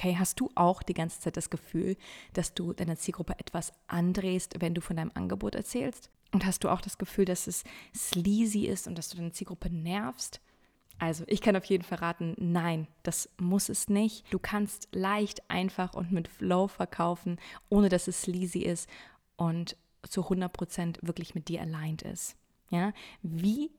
Okay, hast du auch die ganze Zeit das Gefühl, dass du deiner Zielgruppe etwas andrehst, wenn du von deinem Angebot erzählst? Und hast du auch das Gefühl, dass es sleazy ist und dass du deine Zielgruppe nervst? Also, ich kann auf jeden Fall raten, nein, das muss es nicht. Du kannst leicht, einfach und mit Flow verkaufen, ohne dass es sleazy ist und zu 100% wirklich mit dir aligned ist. Ja, wie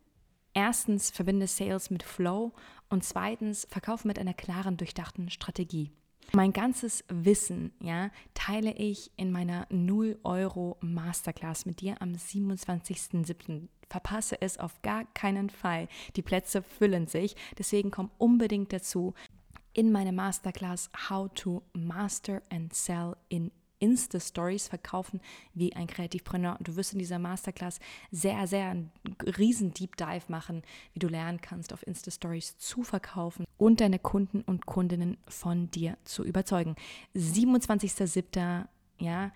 erstens verbinde Sales mit Flow und zweitens verkaufe mit einer klaren, durchdachten Strategie. Mein ganzes Wissen, ja, teile ich in meiner 0 Euro Masterclass mit dir am 27.07. Verpasse es auf gar keinen Fall. Die Plätze füllen sich, deswegen komm unbedingt dazu in meine Masterclass How to Master and Sell in Insta-Stories verkaufen wie ein Kreativpreneur. Du wirst in dieser Masterclass sehr, sehr einen riesen Deep Dive machen, wie du lernen kannst, auf Insta-Stories zu verkaufen und deine Kunden und Kundinnen von dir zu überzeugen. 27.07. Ja,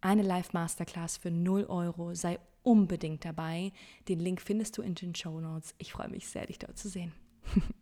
eine Live-Masterclass für 0 Euro. Sei unbedingt dabei. Den Link findest du in den Show Notes. Ich freue mich sehr, dich dort zu sehen.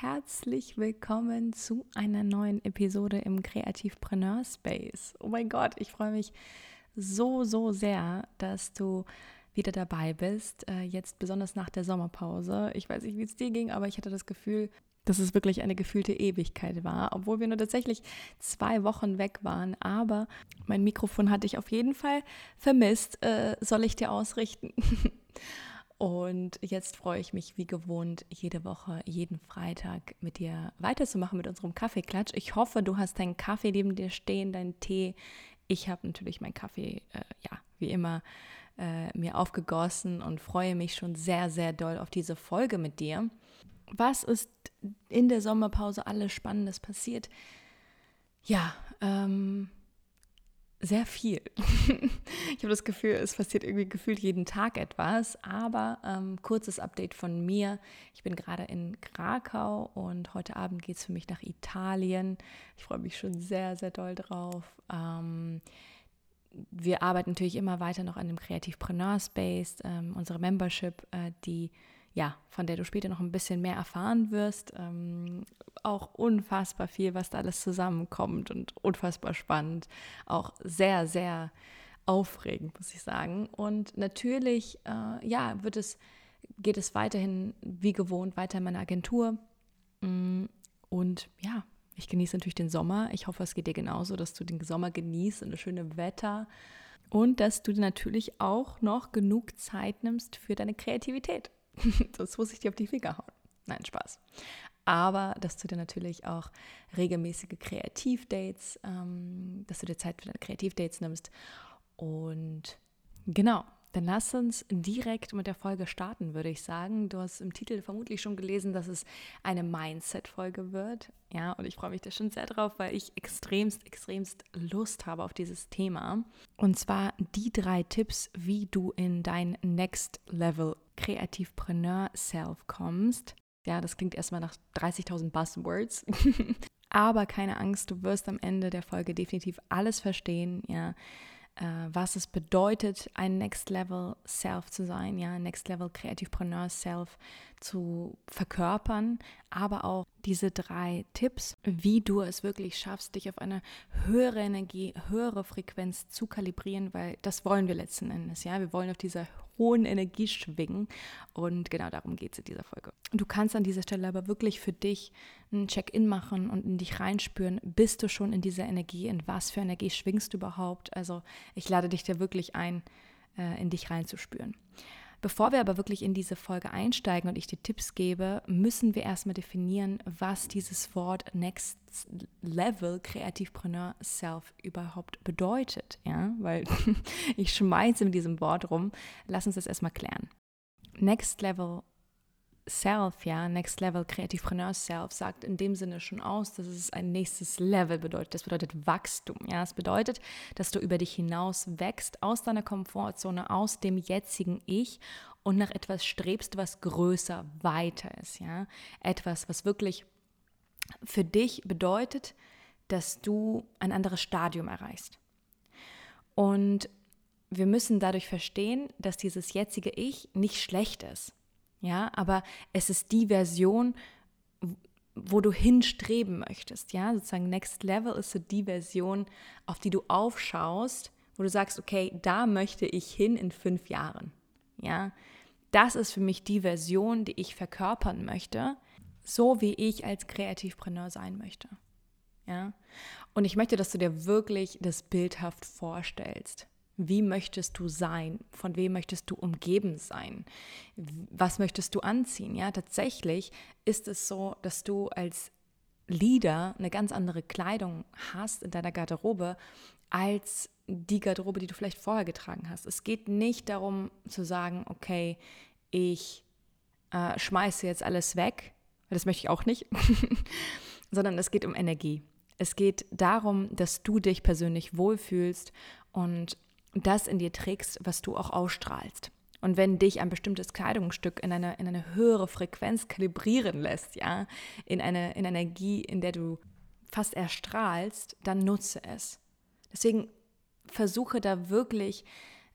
herzlich willkommen zu einer neuen Episode im Kreativpreneur Space. Oh mein Gott, ich freue mich so, so sehr, dass du wieder dabei bist. Äh, jetzt besonders nach der Sommerpause. Ich weiß nicht, wie es dir ging, aber ich hatte das Gefühl, dass es wirklich eine gefühlte Ewigkeit war, obwohl wir nur tatsächlich zwei Wochen weg waren. Aber mein Mikrofon hatte ich auf jeden Fall vermisst. Äh, soll ich dir ausrichten? Und jetzt freue ich mich wie gewohnt, jede Woche, jeden Freitag mit dir weiterzumachen mit unserem Kaffeeklatsch. Ich hoffe, du hast deinen Kaffee neben dir stehen, deinen Tee. Ich habe natürlich meinen Kaffee, äh, ja, wie immer, äh, mir aufgegossen und freue mich schon sehr, sehr doll auf diese Folge mit dir. Was ist in der Sommerpause alles Spannendes passiert? Ja, ähm, sehr viel. ich habe das Gefühl, es passiert irgendwie gefühlt jeden Tag etwas. Aber ähm, kurzes Update von mir. Ich bin gerade in Krakau und heute Abend geht es für mich nach Italien. Ich freue mich schon sehr, sehr doll drauf. Ähm, wir arbeiten natürlich immer weiter noch an dem Kreativpreneur Space, ähm, unsere Membership, äh, die ja, von der du später noch ein bisschen mehr erfahren wirst. Ähm, auch unfassbar viel, was da alles zusammenkommt und unfassbar spannend. Auch sehr, sehr aufregend, muss ich sagen. Und natürlich, äh, ja, wird es, geht es weiterhin wie gewohnt weiter in meiner Agentur. Mm, und ja, ich genieße natürlich den Sommer. Ich hoffe, es geht dir genauso, dass du den Sommer genießt und das schöne Wetter. Und dass du natürlich auch noch genug Zeit nimmst für deine Kreativität. Sonst muss ich dir auf die Finger hauen. Nein, Spaß. Aber dass du dir natürlich auch regelmäßige Kreativdates, ähm, dass du dir Zeit für deine Kreativdates nimmst. Und genau, dann lass uns direkt mit der Folge starten, würde ich sagen. Du hast im Titel vermutlich schon gelesen, dass es eine Mindset-Folge wird. Ja, und ich freue mich da schon sehr drauf, weil ich extremst, extremst Lust habe auf dieses Thema. Und zwar die drei Tipps, wie du in dein Next Level Kreativpreneur Self kommst. Ja, das klingt erstmal nach 30.000 Buzzwords. Aber keine Angst, du wirst am Ende der Folge definitiv alles verstehen. Ja, äh, was es bedeutet, ein Next Level Self zu sein, ja, Next Level Kreativpreneur Self zu verkörpern, aber auch diese drei Tipps, wie du es wirklich schaffst, dich auf eine höhere Energie, höhere Frequenz zu kalibrieren, weil das wollen wir letzten Endes, ja, wir wollen auf dieser hohen Energie schwingen. Und genau darum geht es in dieser Folge. Du kannst an dieser Stelle aber wirklich für dich ein Check-in machen und in dich reinspüren, bist du schon in dieser Energie, in was für Energie schwingst du überhaupt? Also ich lade dich da wirklich ein, äh, in dich reinzuspüren. Bevor wir aber wirklich in diese Folge einsteigen und ich dir Tipps gebe, müssen wir erstmal definieren, was dieses Wort Next Level Kreativpreneur Self überhaupt bedeutet. Ja, weil ich schmeiße mit diesem Wort rum. Lass uns das erstmal klären. Next Level Self, ja, Next Level Kreativpreneur Self, sagt in dem Sinne schon aus, dass es ein nächstes Level bedeutet. Das bedeutet Wachstum, ja. Es bedeutet, dass du über dich hinaus wächst, aus deiner Komfortzone, aus dem jetzigen Ich und nach etwas strebst, was größer, weiter ist, ja. Etwas, was wirklich für dich bedeutet, dass du ein anderes Stadium erreichst. Und wir müssen dadurch verstehen, dass dieses jetzige Ich nicht schlecht ist. Ja, aber es ist die Version, wo du hinstreben möchtest. Ja, sozusagen Next Level ist so die Version, auf die du aufschaust, wo du sagst, okay, da möchte ich hin in fünf Jahren. Ja, das ist für mich die Version, die ich verkörpern möchte, so wie ich als Kreativpreneur sein möchte. Ja, und ich möchte, dass du dir wirklich das bildhaft vorstellst. Wie möchtest du sein? Von wem möchtest du umgeben sein? Was möchtest du anziehen? Ja, tatsächlich ist es so, dass du als Leader eine ganz andere Kleidung hast in deiner Garderobe als die Garderobe, die du vielleicht vorher getragen hast. Es geht nicht darum zu sagen, okay, ich äh, schmeiße jetzt alles weg, das möchte ich auch nicht, sondern es geht um Energie. Es geht darum, dass du dich persönlich wohlfühlst und das in dir trägst, was du auch ausstrahlst. Und wenn dich ein bestimmtes Kleidungsstück in eine, in eine höhere Frequenz kalibrieren lässt, ja, in eine in Energie, in der du fast erstrahlst, dann nutze es. Deswegen versuche da wirklich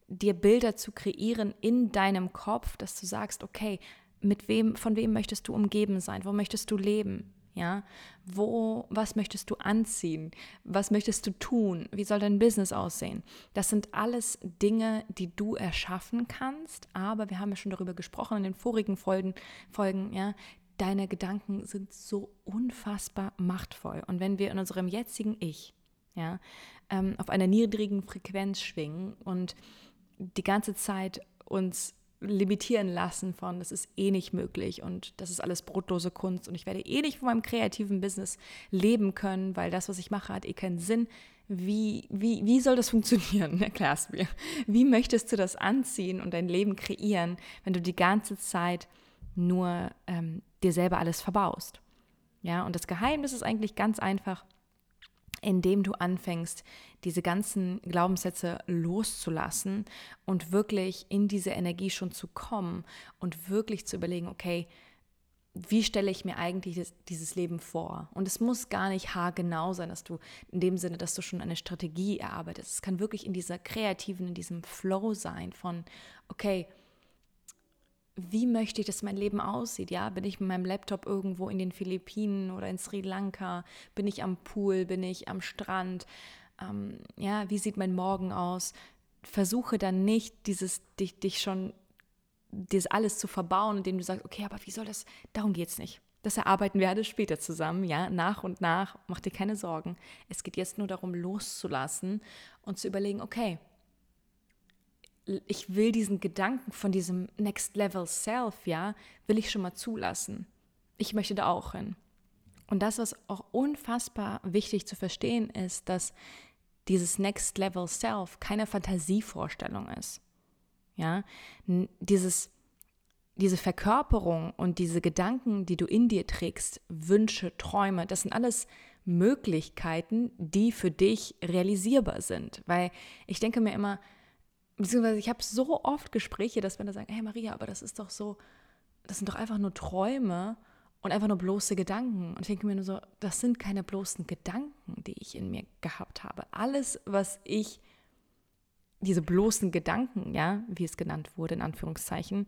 dir Bilder zu kreieren in deinem Kopf, dass du sagst, okay, mit wem, von wem möchtest du umgeben sein? Wo möchtest du leben? Ja, wo, was möchtest du anziehen? Was möchtest du tun? Wie soll dein Business aussehen? Das sind alles Dinge, die du erschaffen kannst, aber wir haben ja schon darüber gesprochen in den vorigen Folgen, Folgen, ja, deine Gedanken sind so unfassbar machtvoll. Und wenn wir in unserem jetzigen Ich, ja, ähm, auf einer niedrigen Frequenz schwingen und die ganze Zeit uns limitieren lassen von, das ist eh nicht möglich und das ist alles brotlose Kunst und ich werde eh nicht von meinem kreativen Business leben können, weil das, was ich mache, hat eh keinen Sinn. Wie, wie, wie soll das funktionieren? Erklär's mir. Wie möchtest du das anziehen und dein Leben kreieren, wenn du die ganze Zeit nur ähm, dir selber alles verbaust? Ja, und das Geheimnis ist eigentlich ganz einfach indem du anfängst, diese ganzen Glaubenssätze loszulassen und wirklich in diese Energie schon zu kommen und wirklich zu überlegen, okay, wie stelle ich mir eigentlich das, dieses Leben vor? Und es muss gar nicht haargenau sein, dass du in dem Sinne, dass du schon eine Strategie erarbeitest. Es kann wirklich in dieser kreativen, in diesem Flow sein von, okay, wie möchte ich, dass mein Leben aussieht? Ja, bin ich mit meinem Laptop irgendwo in den Philippinen oder in Sri Lanka? Bin ich am Pool? Bin ich am Strand? Ähm, ja, wie sieht mein Morgen aus? Versuche dann nicht, dieses dich, dich schon, das alles zu verbauen, indem du sagst, okay, aber wie soll das? Darum geht es nicht. Das erarbeiten wir alles später zusammen, ja, nach und nach. Mach dir keine Sorgen. Es geht jetzt nur darum, loszulassen und zu überlegen, okay, ich will diesen Gedanken von diesem Next Level Self, ja, will ich schon mal zulassen. Ich möchte da auch hin. Und das, was auch unfassbar wichtig zu verstehen ist, dass dieses Next Level Self keine Fantasievorstellung ist. Ja, dieses, diese Verkörperung und diese Gedanken, die du in dir trägst, Wünsche, Träume, das sind alles Möglichkeiten, die für dich realisierbar sind. Weil ich denke mir immer, beziehungsweise ich habe so oft Gespräche, dass Männer sagen, hey Maria, aber das ist doch so, das sind doch einfach nur Träume und einfach nur bloße Gedanken. Und ich denke mir nur so, das sind keine bloßen Gedanken, die ich in mir gehabt habe. Alles, was ich, diese bloßen Gedanken, ja, wie es genannt wurde, in Anführungszeichen,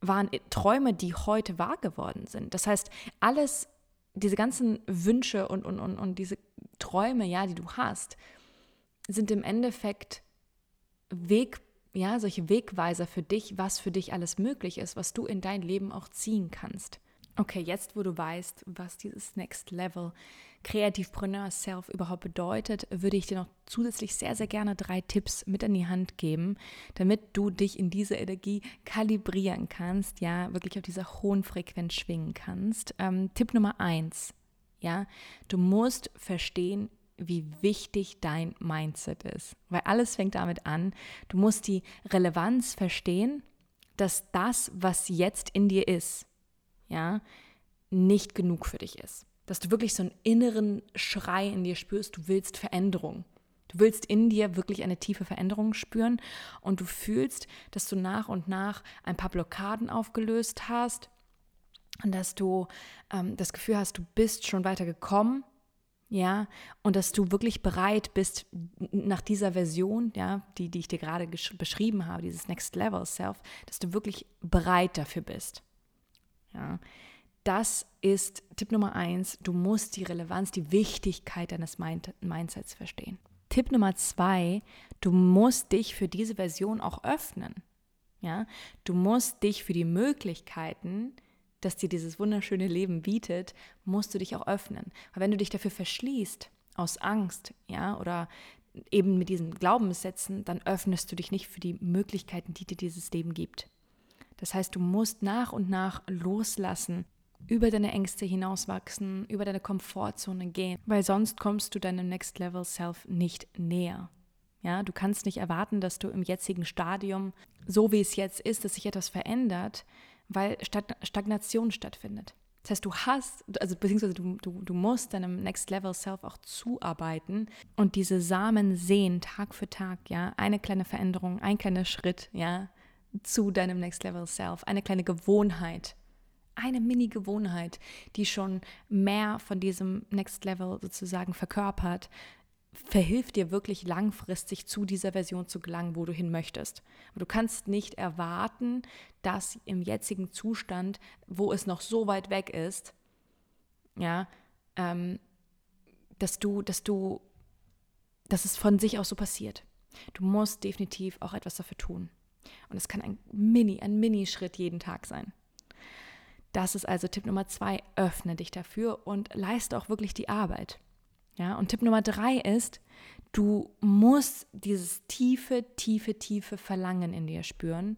waren Träume, die heute wahr geworden sind. Das heißt, alles, diese ganzen Wünsche und, und, und, und diese Träume, ja, die du hast, sind im Endeffekt ja, solche Wegweiser für dich, was für dich alles möglich ist, was du in dein Leben auch ziehen kannst. Okay, jetzt wo du weißt, was dieses Next Level Kreativpreneur Self überhaupt bedeutet, würde ich dir noch zusätzlich sehr, sehr gerne drei Tipps mit an die Hand geben, damit du dich in diese Energie kalibrieren kannst, ja, wirklich auf dieser hohen Frequenz schwingen kannst. Ähm, Tipp Nummer eins, ja, du musst verstehen, wie wichtig dein Mindset ist. Weil alles fängt damit an. Du musst die Relevanz verstehen, dass das, was jetzt in dir ist, ja, nicht genug für dich ist. Dass du wirklich so einen inneren Schrei in dir spürst, du willst Veränderung. Du willst in dir wirklich eine tiefe Veränderung spüren und du fühlst, dass du nach und nach ein paar Blockaden aufgelöst hast und dass du ähm, das Gefühl hast, du bist schon weiter gekommen ja, und dass du wirklich bereit bist, nach dieser Version, ja, die, die ich dir gerade beschrieben habe, dieses Next Level Self, dass du wirklich bereit dafür bist. Ja, das ist Tipp Nummer eins. Du musst die Relevanz, die Wichtigkeit deines Mind Mindsets verstehen. Tipp Nummer zwei, du musst dich für diese Version auch öffnen. Ja, du musst dich für die Möglichkeiten, das dir dieses wunderschöne Leben bietet, musst du dich auch öffnen. Weil wenn du dich dafür verschließt, aus Angst, ja, oder eben mit diesen Glaubenssätzen, dann öffnest du dich nicht für die Möglichkeiten, die dir dieses Leben gibt. Das heißt, du musst nach und nach loslassen, über deine Ängste hinauswachsen, über deine Komfortzone gehen, weil sonst kommst du deinem Next Level Self nicht näher. Ja, du kannst nicht erwarten, dass du im jetzigen Stadium, so wie es jetzt ist, dass sich etwas verändert, weil Stagnation stattfindet. Das heißt, du hast, also beziehungsweise du, du, du musst deinem Next Level Self auch zuarbeiten und diese Samen sehen Tag für Tag, ja, eine kleine Veränderung, ein kleiner Schritt, ja, zu deinem Next Level Self, eine kleine Gewohnheit, eine Mini-Gewohnheit, die schon mehr von diesem Next Level sozusagen verkörpert, verhilft dir wirklich langfristig zu dieser Version zu gelangen, wo du hin möchtest. Du kannst nicht erwarten, dass im jetzigen Zustand, wo es noch so weit weg ist, ja, ähm, dass du, dass du, dass es von sich aus so passiert. Du musst definitiv auch etwas dafür tun. Und es kann ein Mini, ein Mini-Schritt jeden Tag sein. Das ist also Tipp Nummer zwei, öffne dich dafür und leiste auch wirklich die Arbeit. Ja, und Tipp Nummer drei ist, du musst dieses tiefe, tiefe, tiefe Verlangen in dir spüren.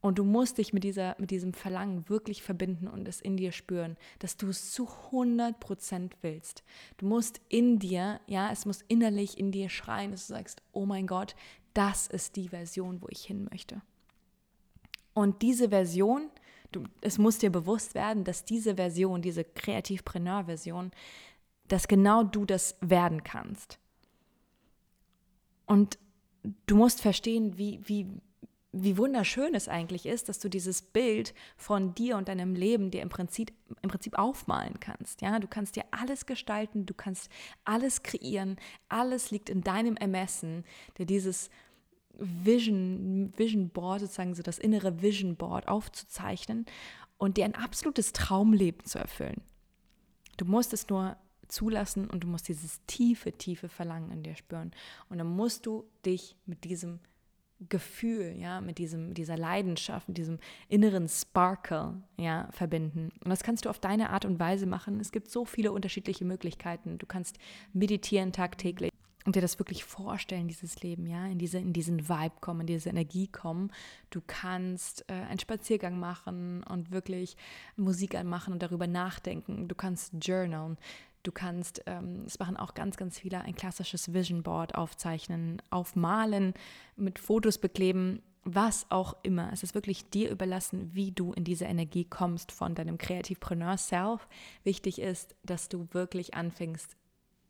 Und du musst dich mit, dieser, mit diesem Verlangen wirklich verbinden und es in dir spüren, dass du es zu 100 Prozent willst. Du musst in dir, ja, es muss innerlich in dir schreien, dass du sagst, oh mein Gott, das ist die Version, wo ich hin möchte. Und diese Version, du, es muss dir bewusst werden, dass diese Version, diese Kreativpreneur-Version, dass genau du das werden kannst. Und du musst verstehen, wie, wie, wie wunderschön es eigentlich ist, dass du dieses Bild von dir und deinem Leben dir im Prinzip, im Prinzip aufmalen kannst. Ja, du kannst dir alles gestalten, du kannst alles kreieren, alles liegt in deinem Ermessen, der dieses Vision, Vision Board, sozusagen so das innere Vision Board aufzuzeichnen und dir ein absolutes Traumleben zu erfüllen. Du musst es nur zulassen und du musst dieses tiefe, tiefe Verlangen in dir spüren. Und dann musst du dich mit diesem Gefühl, ja, mit diesem, dieser Leidenschaft, mit diesem inneren Sparkle, ja, verbinden. Und das kannst du auf deine Art und Weise machen. Es gibt so viele unterschiedliche Möglichkeiten. Du kannst meditieren tagtäglich und dir das wirklich vorstellen, dieses Leben, ja, in, diese, in diesen Vibe kommen, in diese Energie kommen. Du kannst äh, einen Spaziergang machen und wirklich Musik anmachen und darüber nachdenken. Du kannst journalen. Du kannst, ähm, es machen auch ganz, ganz viele, ein klassisches Vision Board aufzeichnen, aufmalen, mit Fotos bekleben, was auch immer. Es ist wirklich dir überlassen, wie du in diese Energie kommst von deinem Kreativpreneur Self. Wichtig ist, dass du wirklich anfängst,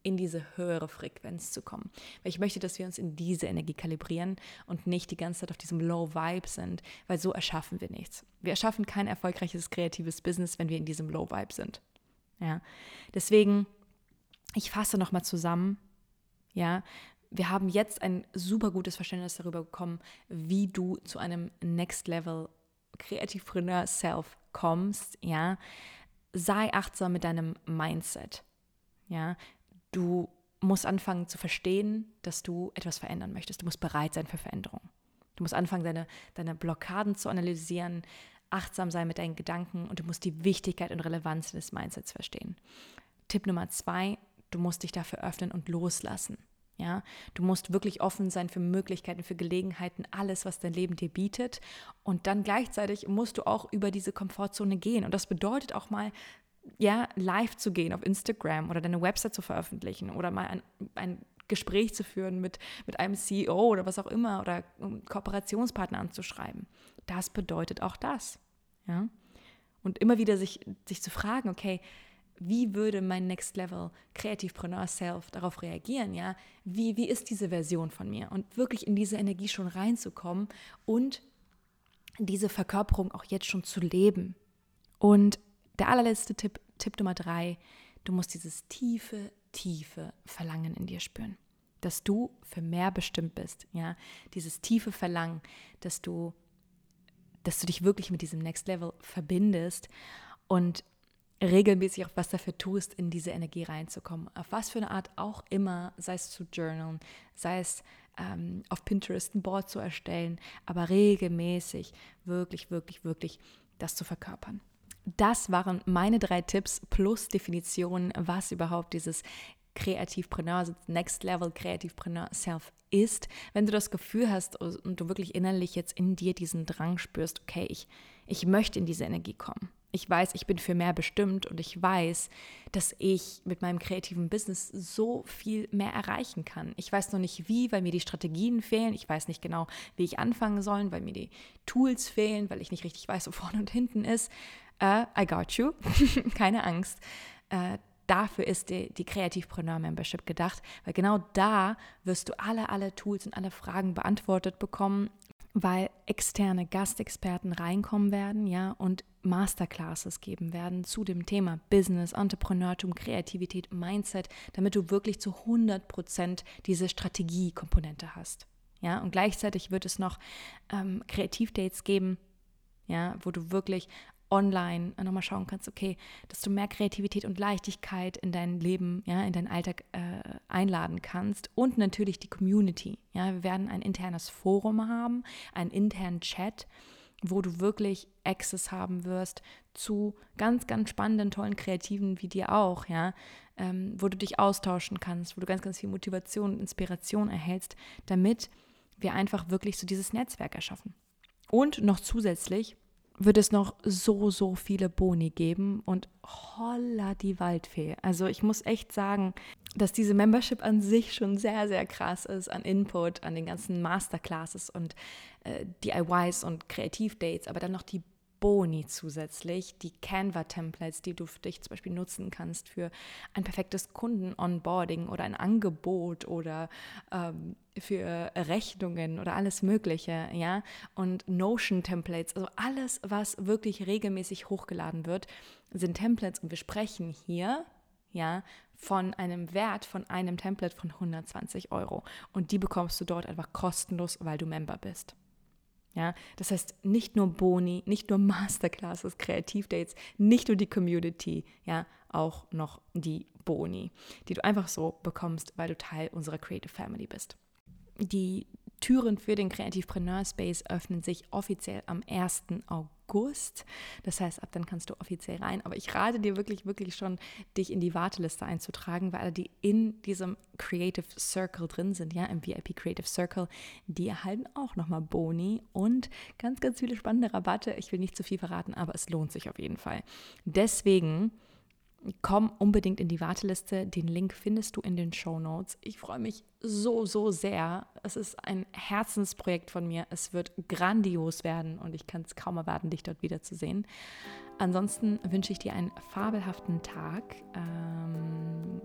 in diese höhere Frequenz zu kommen. Weil ich möchte, dass wir uns in diese Energie kalibrieren und nicht die ganze Zeit auf diesem Low Vibe sind, weil so erschaffen wir nichts. Wir erschaffen kein erfolgreiches kreatives Business, wenn wir in diesem Low Vibe sind. Ja, deswegen, ich fasse nochmal zusammen. Ja, wir haben jetzt ein super gutes Verständnis darüber bekommen, wie du zu einem Next Level Kreativpreneur Self kommst. Ja, sei achtsam mit deinem Mindset. Ja, du musst anfangen zu verstehen, dass du etwas verändern möchtest. Du musst bereit sein für Veränderung. Du musst anfangen, deine, deine Blockaden zu analysieren, achtsam sein mit deinen Gedanken und du musst die Wichtigkeit und Relevanz des Mindsets verstehen. Tipp Nummer zwei, du musst dich dafür öffnen und loslassen. Ja, du musst wirklich offen sein für Möglichkeiten, für Gelegenheiten, alles, was dein Leben dir bietet. Und dann gleichzeitig musst du auch über diese Komfortzone gehen. Und das bedeutet auch mal, ja, live zu gehen auf Instagram oder deine Website zu veröffentlichen oder mal ein, ein Gespräch zu führen mit, mit einem CEO oder was auch immer oder um Kooperationspartner anzuschreiben. Das bedeutet auch das. Ja? Und immer wieder sich, sich zu fragen, okay, wie würde mein Next Level Kreativpreneur Self darauf reagieren, ja? Wie, wie ist diese Version von mir? Und wirklich in diese Energie schon reinzukommen und diese Verkörperung auch jetzt schon zu leben. Und der allerletzte Tipp, Tipp Nummer drei, du musst dieses tiefe, tiefe Verlangen in dir spüren. Dass du für mehr bestimmt bist, ja? Dieses tiefe Verlangen, dass du, dass du dich wirklich mit diesem Next Level verbindest und regelmäßig auch was dafür tust, in diese Energie reinzukommen. Auf was für eine Art auch immer, sei es zu journalen, sei es ähm, auf Pinterest ein Board zu erstellen, aber regelmäßig wirklich, wirklich, wirklich das zu verkörpern. Das waren meine drei Tipps plus Definitionen, was überhaupt dieses Kreativpreneur, also Next Level Kreativpreneur Self ist. Wenn du das Gefühl hast und du wirklich innerlich jetzt in dir diesen Drang spürst, okay, ich, ich möchte in diese Energie kommen ich weiß, ich bin für mehr bestimmt und ich weiß, dass ich mit meinem kreativen Business so viel mehr erreichen kann. Ich weiß noch nicht wie, weil mir die Strategien fehlen. Ich weiß nicht genau, wie ich anfangen soll, weil mir die Tools fehlen, weil ich nicht richtig weiß, wo vorne und hinten ist. Uh, I got you. Keine Angst. Uh, dafür ist die, die Kreativpreneur Membership gedacht, weil genau da wirst du alle, alle Tools und alle Fragen beantwortet bekommen, weil externe Gastexperten reinkommen werden, ja, und Masterclasses geben werden zu dem Thema Business, Entrepreneurtum, Kreativität, Mindset, damit du wirklich zu 100 Prozent diese Strategiekomponente hast. Ja, und gleichzeitig wird es noch ähm, Kreativdates geben, ja, wo du wirklich online nochmal schauen kannst, okay, dass du mehr Kreativität und Leichtigkeit in dein Leben, ja, in deinen Alltag äh, einladen kannst und natürlich die Community. Ja, wir werden ein internes Forum haben, einen internen Chat, wo du wirklich Access haben wirst zu ganz, ganz spannenden, tollen Kreativen wie dir auch, ja, ähm, wo du dich austauschen kannst, wo du ganz, ganz viel Motivation und Inspiration erhältst, damit wir einfach wirklich so dieses Netzwerk erschaffen. Und noch zusätzlich wird es noch so, so viele Boni geben und holla die Waldfee. Also ich muss echt sagen, dass diese Membership an sich schon sehr, sehr krass ist an Input, an den ganzen Masterclasses und äh, DIYs und Kreativdates, aber dann noch die Boni zusätzlich, die Canva-Templates, die du für dich zum Beispiel nutzen kannst für ein perfektes Kunden-Onboarding oder ein Angebot oder ähm, für Rechnungen oder alles Mögliche, ja, und Notion-Templates, also alles, was wirklich regelmäßig hochgeladen wird, sind Templates und wir sprechen hier, ja, von einem Wert von einem Template von 120 Euro und die bekommst du dort einfach kostenlos, weil du Member bist. Ja, das heißt nicht nur Boni, nicht nur Masterclasses, Kreativdates, nicht nur die Community, ja, auch noch die Boni, die du einfach so bekommst, weil du Teil unserer Creative Family bist. Die Türen für den Kreativpreneur Space öffnen sich offiziell am 1. August. Das heißt, ab dann kannst du offiziell rein. Aber ich rate dir wirklich, wirklich schon, dich in die Warteliste einzutragen, weil die in diesem Creative Circle drin sind, ja, im VIP Creative Circle, die erhalten auch nochmal Boni und ganz, ganz viele spannende Rabatte. Ich will nicht zu viel verraten, aber es lohnt sich auf jeden Fall. Deswegen komm unbedingt in die Warteliste. Den Link findest du in den Show Notes. Ich freue mich so, so sehr. Es ist ein Herzensprojekt von mir. Es wird grandios werden und ich kann es kaum erwarten, dich dort wiederzusehen. Ansonsten wünsche ich dir einen fabelhaften Tag. Ähm,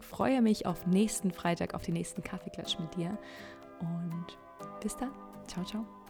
freue mich auf nächsten Freitag, auf den nächsten Kaffeeklatsch mit dir. Und bis dann. Ciao, ciao.